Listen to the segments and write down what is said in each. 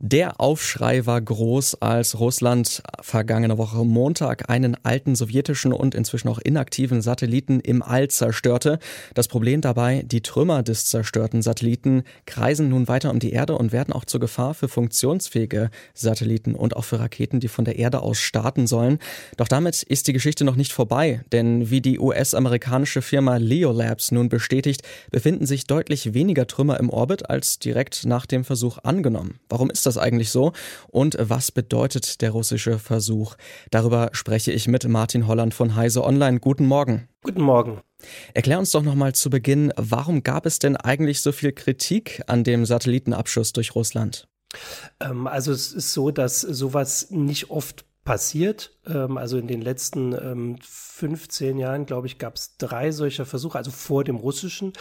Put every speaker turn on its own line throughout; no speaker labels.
Der Aufschrei war groß, als Russland vergangene Woche Montag einen alten sowjetischen und inzwischen auch inaktiven Satelliten im All zerstörte. Das Problem dabei, die Trümmer des zerstörten Satelliten kreisen nun weiter um die Erde und werden auch zur Gefahr für funktionsfähige Satelliten und auch für Raketen, die von der Erde aus starten sollen. Doch damit ist die Geschichte noch nicht vorbei, denn wie die US-amerikanische Firma Leo Labs nun bestätigt, befinden sich deutlich weniger Trümmer im Orbit als direkt nach dem Versuch angenommen. Warum ist das eigentlich so und was bedeutet der russische Versuch? Darüber spreche ich mit Martin Holland von Heise Online. Guten Morgen.
Guten Morgen.
Erklär uns doch nochmal zu Beginn, warum gab es denn eigentlich so viel Kritik an dem Satellitenabschuss durch Russland?
Ähm, also es ist so, dass sowas nicht oft passiert. Ähm, also in den letzten ähm, 15 Jahren, glaube ich, gab es drei solcher Versuche, also vor dem russischen.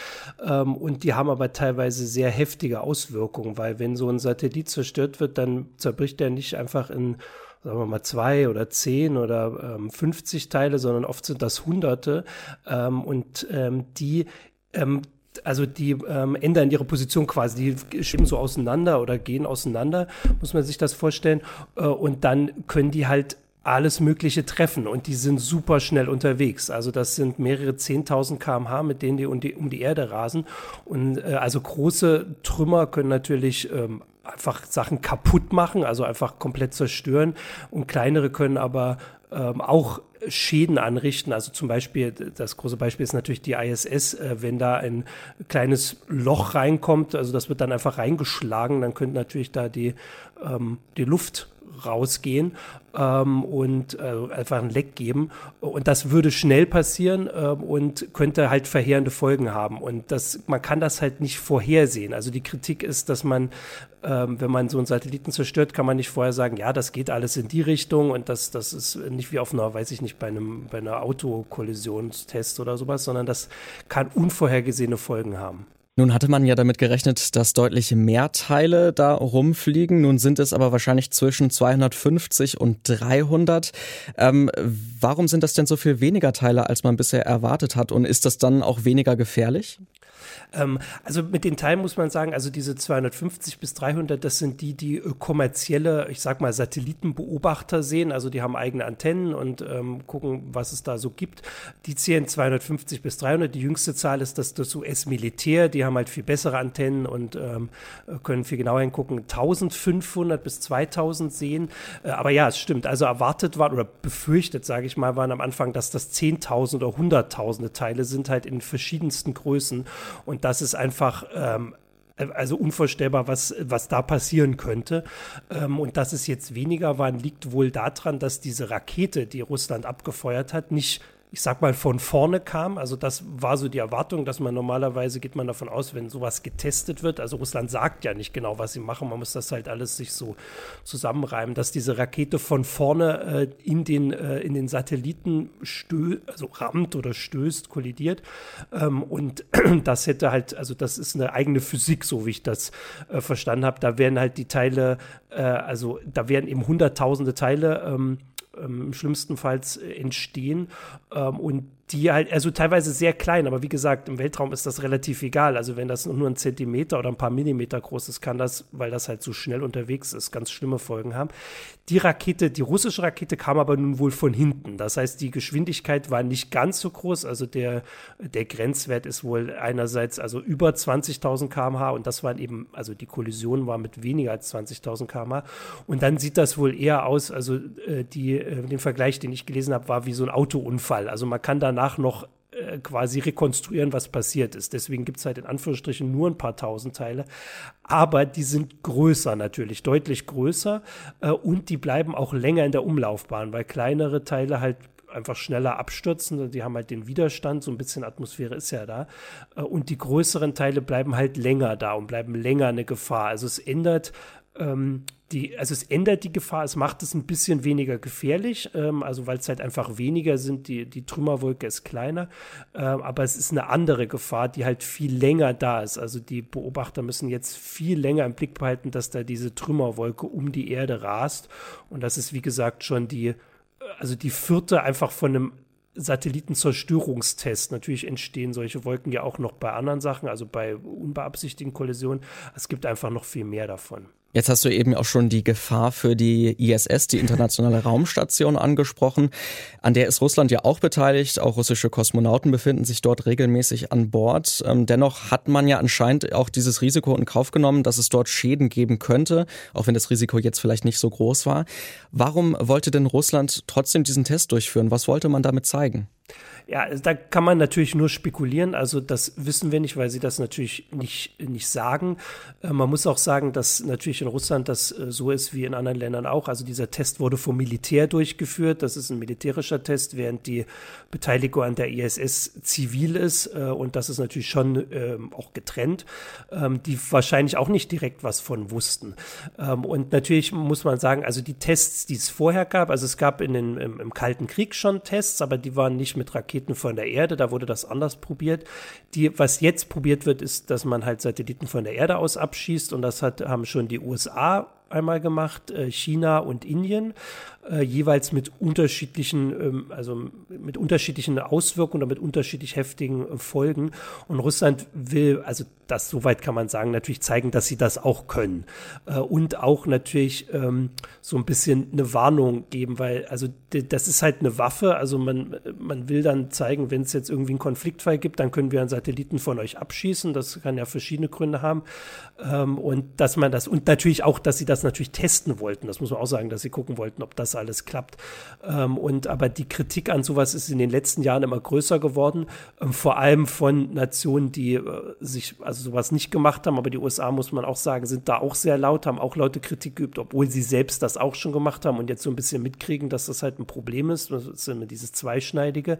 Ähm, und die haben aber teilweise sehr heftige Auswirkungen, weil wenn so ein Satellit zerstört wird, dann zerbricht er nicht einfach in sagen wir mal zwei oder zehn oder ähm, 50 Teile, sondern oft sind das Hunderte. Ähm, und ähm, die ähm, also die ähm, ändern ihre Position quasi, die schieben so auseinander oder gehen auseinander, muss man sich das vorstellen. Äh, und dann können die halt alles Mögliche treffen und die sind super schnell unterwegs. Also das sind mehrere 10.000 kmh, mit denen die um, die um die Erde rasen. Und äh, also große Trümmer können natürlich ähm, einfach Sachen kaputt machen, also einfach komplett zerstören. Und kleinere können aber ähm, auch Schäden anrichten. Also zum Beispiel, das große Beispiel ist natürlich die ISS, äh, wenn da ein kleines Loch reinkommt, also das wird dann einfach reingeschlagen, dann könnte natürlich da die, ähm, die Luft rausgehen ähm, und äh, einfach ein Leck geben. Und das würde schnell passieren äh, und könnte halt verheerende Folgen haben. Und das, man kann das halt nicht vorhersehen. Also die Kritik ist, dass man, ähm, wenn man so einen Satelliten zerstört, kann man nicht vorher sagen, ja, das geht alles in die Richtung und das, das ist nicht wie auf einer, weiß ich nicht, bei einem, bei einer Autokollisionstest oder sowas, sondern das kann unvorhergesehene Folgen haben.
Nun hatte man ja damit gerechnet, dass deutlich mehr Teile da rumfliegen. Nun sind es aber wahrscheinlich zwischen 250 und 300. Ähm, warum sind das denn so viel weniger Teile, als man bisher erwartet hat? Und ist das dann auch weniger gefährlich?
Ähm, also mit den Teilen muss man sagen, also diese 250 bis 300, das sind die, die äh, kommerzielle, ich sag mal, Satellitenbeobachter sehen. Also die haben eigene Antennen und ähm, gucken, was es da so gibt. Die zählen 250 bis 300. Die jüngste Zahl ist das, das US-Militär. Die haben halt viel bessere Antennen und ähm, können viel genauer hingucken. 1500 bis 2000 sehen. Äh, aber ja, es stimmt. Also erwartet war oder befürchtet, sage ich mal, waren am Anfang, dass das 10.000 oder Hunderttausende Teile sind, halt in verschiedensten Größen. Und das ist einfach ähm, also unvorstellbar, was, was da passieren könnte. Ähm, und dass es jetzt weniger waren, liegt wohl daran, dass diese Rakete, die Russland abgefeuert hat, nicht ich sag mal, von vorne kam. Also das war so die Erwartung, dass man normalerweise geht man davon aus, wenn sowas getestet wird. Also Russland sagt ja nicht genau, was sie machen. Man muss das halt alles sich so zusammenreimen, dass diese Rakete von vorne äh, in den äh, in den Satelliten stö also rammt oder stößt, kollidiert. Ähm, und das hätte halt, also das ist eine eigene Physik, so wie ich das äh, verstanden habe. Da werden halt die Teile, äh, also da werden eben hunderttausende Teile ähm, ähm, schlimmstenfalls äh, entstehen. Ähm, und die halt, also teilweise sehr klein, aber wie gesagt, im Weltraum ist das relativ egal. Also wenn das nur ein Zentimeter oder ein paar Millimeter groß ist, kann das, weil das halt so schnell unterwegs ist, ganz schlimme Folgen haben. Die Rakete, die russische Rakete kam aber nun wohl von hinten. Das heißt, die Geschwindigkeit war nicht ganz so groß. Also der, der Grenzwert ist wohl einerseits also über 20.000 kmh und das waren eben, also die Kollision war mit weniger als 20.000 kmh. Und dann sieht das wohl eher aus, also äh, die, äh, den Vergleich, den ich gelesen habe, war wie so ein Autounfall. Also man kann danach noch äh, quasi rekonstruieren, was passiert ist. Deswegen gibt es halt in Anführungsstrichen nur ein paar tausend Teile. Aber die sind größer natürlich, deutlich größer äh, und die bleiben auch länger in der Umlaufbahn, weil kleinere Teile halt einfach schneller abstürzen. Die haben halt den Widerstand, so ein bisschen Atmosphäre ist ja da. Äh, und die größeren Teile bleiben halt länger da und bleiben länger eine Gefahr. Also es ändert ähm, die, also es ändert die Gefahr, es macht es ein bisschen weniger gefährlich, ähm, also weil es halt einfach weniger sind, die, die Trümmerwolke ist kleiner, ähm, aber es ist eine andere Gefahr, die halt viel länger da ist. Also die Beobachter müssen jetzt viel länger im Blick behalten, dass da diese Trümmerwolke um die Erde rast und das ist wie gesagt schon die, also die vierte einfach von einem Satellitenzerstörungstest. Natürlich entstehen solche Wolken ja auch noch bei anderen Sachen, also bei unbeabsichtigten Kollisionen. Es gibt einfach noch viel mehr davon.
Jetzt hast du eben auch schon die Gefahr für die ISS, die internationale Raumstation, angesprochen. An der ist Russland ja auch beteiligt. Auch russische Kosmonauten befinden sich dort regelmäßig an Bord. Ähm, dennoch hat man ja anscheinend auch dieses Risiko in Kauf genommen, dass es dort Schäden geben könnte, auch wenn das Risiko jetzt vielleicht nicht so groß war. Warum wollte denn Russland trotzdem diesen Test durchführen? Was wollte man damit zeigen?
Ja, da kann man natürlich nur spekulieren. Also das wissen wir nicht, weil sie das natürlich nicht, nicht sagen. Äh, man muss auch sagen, dass natürlich in Russland das äh, so ist wie in anderen Ländern auch. Also dieser Test wurde vom Militär durchgeführt. Das ist ein militärischer Test, während die Beteiligung an der ISS zivil ist. Äh, und das ist natürlich schon ähm, auch getrennt, ähm, die wahrscheinlich auch nicht direkt was von wussten. Ähm, und natürlich muss man sagen, also die Tests, die es vorher gab, also es gab in den, im, im Kalten Krieg schon Tests, aber die waren nicht mit Raketen von der Erde, da wurde das anders probiert. Die, was jetzt probiert wird, ist, dass man halt Satelliten von der Erde aus abschießt. Und das hat, haben schon die USA einmal gemacht, äh, China und Indien äh, jeweils mit unterschiedlichen, ähm, also mit unterschiedlichen Auswirkungen oder mit unterschiedlich heftigen äh, Folgen. Und Russland will, also das soweit kann man sagen, natürlich zeigen, dass sie das auch können. Äh, und auch natürlich ähm, so ein bisschen eine Warnung geben, weil also das ist halt eine Waffe. Also man, man will dann zeigen, wenn es jetzt irgendwie einen Konfliktfall gibt, dann können wir einen Satelliten von euch abschießen. Das kann ja verschiedene Gründe haben. Ähm, und dass man das, und natürlich auch, dass sie das natürlich testen wollten. Das muss man auch sagen, dass sie gucken wollten, ob das alles klappt. Ähm, und aber die Kritik an sowas ist in den letzten Jahren immer größer geworden, ähm, vor allem von Nationen, die äh, sich also sowas nicht gemacht haben. Aber die USA muss man auch sagen, sind da auch sehr laut, haben auch Leute Kritik geübt, obwohl sie selbst das auch schon gemacht haben und jetzt so ein bisschen mitkriegen, dass das halt ein Problem ist. Das ist immer dieses Zweischneidige.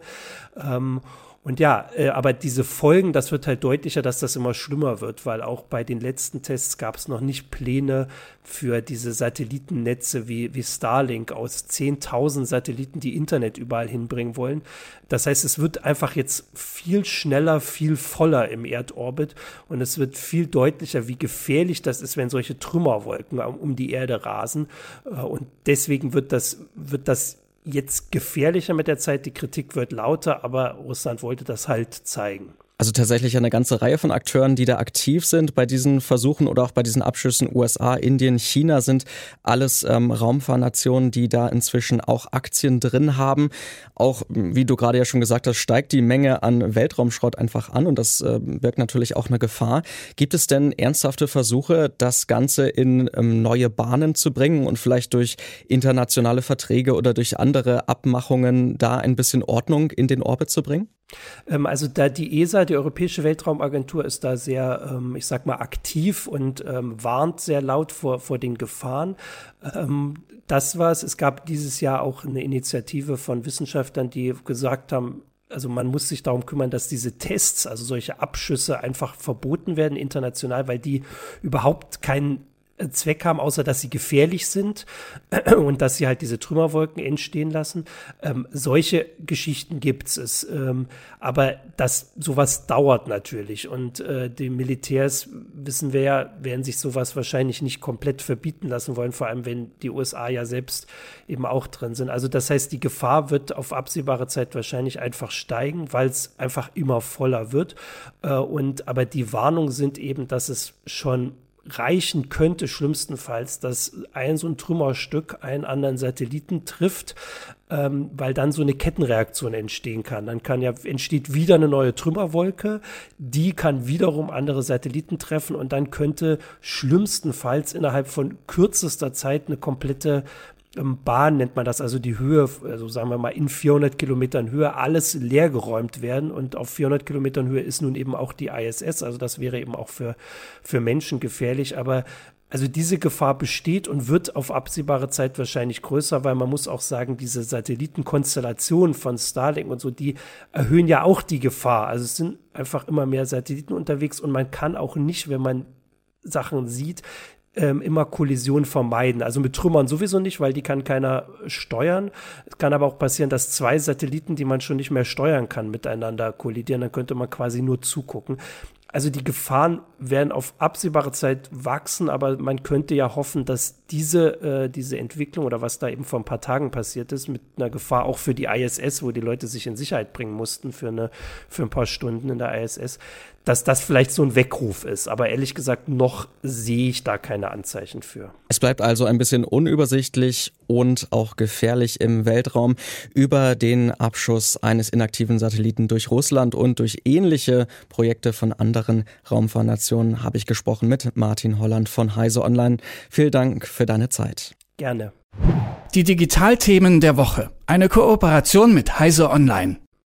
Ähm, und ja, äh, aber diese Folgen, das wird halt deutlicher, dass das immer schlimmer wird, weil auch bei den letzten Tests gab es noch nicht Pläne für diese Satellitennetze wie, wie Starlink aus 10.000 Satelliten, die Internet überall hinbringen wollen. Das heißt, es wird einfach jetzt viel schneller, viel voller im Erdorbit und es wird viel deutlicher, wie gefährlich das ist, wenn solche Trümmerwolken um die Erde rasen. Äh, und deswegen wird das, wird das jetzt gefährlicher mit der Zeit, die Kritik wird lauter, aber Russland wollte das halt zeigen.
Also tatsächlich eine ganze Reihe von Akteuren, die da aktiv sind bei diesen Versuchen oder auch bei diesen Abschüssen. USA, Indien, China sind alles ähm, Raumfahrnationen, die da inzwischen auch Aktien drin haben. Auch, wie du gerade ja schon gesagt hast, steigt die Menge an Weltraumschrott einfach an und das äh, birgt natürlich auch eine Gefahr. Gibt es denn ernsthafte Versuche, das Ganze in ähm, neue Bahnen zu bringen und vielleicht durch internationale Verträge oder durch andere Abmachungen da ein bisschen Ordnung in den Orbit zu bringen?
Ähm, also da die ESA, die Europäische Weltraumagentur, ist da sehr, ähm, ich sag mal, aktiv und ähm, warnt sehr laut vor, vor den Gefahren. das war es. Es gab dieses Jahr auch eine Initiative von Wissenschaftlern, die gesagt haben, also man muss sich darum kümmern, dass diese Tests, also solche Abschüsse einfach verboten werden international, weil die überhaupt keinen Zweck haben, außer dass sie gefährlich sind und dass sie halt diese Trümmerwolken entstehen lassen. Ähm, solche Geschichten gibt es. Ähm, aber das, sowas dauert natürlich. Und äh, die Militärs, wissen wir ja, werden sich sowas wahrscheinlich nicht komplett verbieten lassen wollen, vor allem wenn die USA ja selbst eben auch drin sind. Also das heißt, die Gefahr wird auf absehbare Zeit wahrscheinlich einfach steigen, weil es einfach immer voller wird. Äh, und aber die Warnungen sind eben, dass es schon reichen könnte, schlimmstenfalls, dass ein so ein Trümmerstück einen anderen Satelliten trifft, ähm, weil dann so eine Kettenreaktion entstehen kann. Dann kann ja, entsteht wieder eine neue Trümmerwolke, die kann wiederum andere Satelliten treffen und dann könnte schlimmstenfalls innerhalb von kürzester Zeit eine komplette Bahn nennt man das, also die Höhe, also sagen wir mal in 400 Kilometern Höhe, alles leergeräumt werden. Und auf 400 Kilometern Höhe ist nun eben auch die ISS, also das wäre eben auch für, für Menschen gefährlich. Aber also diese Gefahr besteht und wird auf absehbare Zeit wahrscheinlich größer, weil man muss auch sagen, diese Satellitenkonstellationen von Starlink und so, die erhöhen ja auch die Gefahr. Also es sind einfach immer mehr Satelliten unterwegs und man kann auch nicht, wenn man Sachen sieht, ähm, immer Kollision vermeiden. Also mit Trümmern sowieso nicht, weil die kann keiner steuern. Es kann aber auch passieren, dass zwei Satelliten, die man schon nicht mehr steuern kann, miteinander kollidieren. Dann könnte man quasi nur zugucken. also die Gefahren werden auf absehbare Zeit wachsen, aber man könnte ja hoffen, dass diese, äh, diese Entwicklung oder was da eben vor ein paar Tagen passiert ist, mit einer Gefahr auch für die ISS, wo die Leute sich in Sicherheit bringen mussten für, eine, für ein paar Stunden in der ISS, dass das vielleicht so ein Weckruf ist. Aber ehrlich gesagt, noch sehe ich da keine Anzeichen für.
Es bleibt also ein bisschen unübersichtlich und auch gefährlich im Weltraum. Über den Abschuss eines inaktiven Satelliten durch Russland und durch ähnliche Projekte von anderen Raumfahrnationen habe ich gesprochen mit Martin Holland von Heise Online. Vielen Dank für deine Zeit.
Gerne.
Die Digitalthemen der Woche. Eine Kooperation mit Heise Online.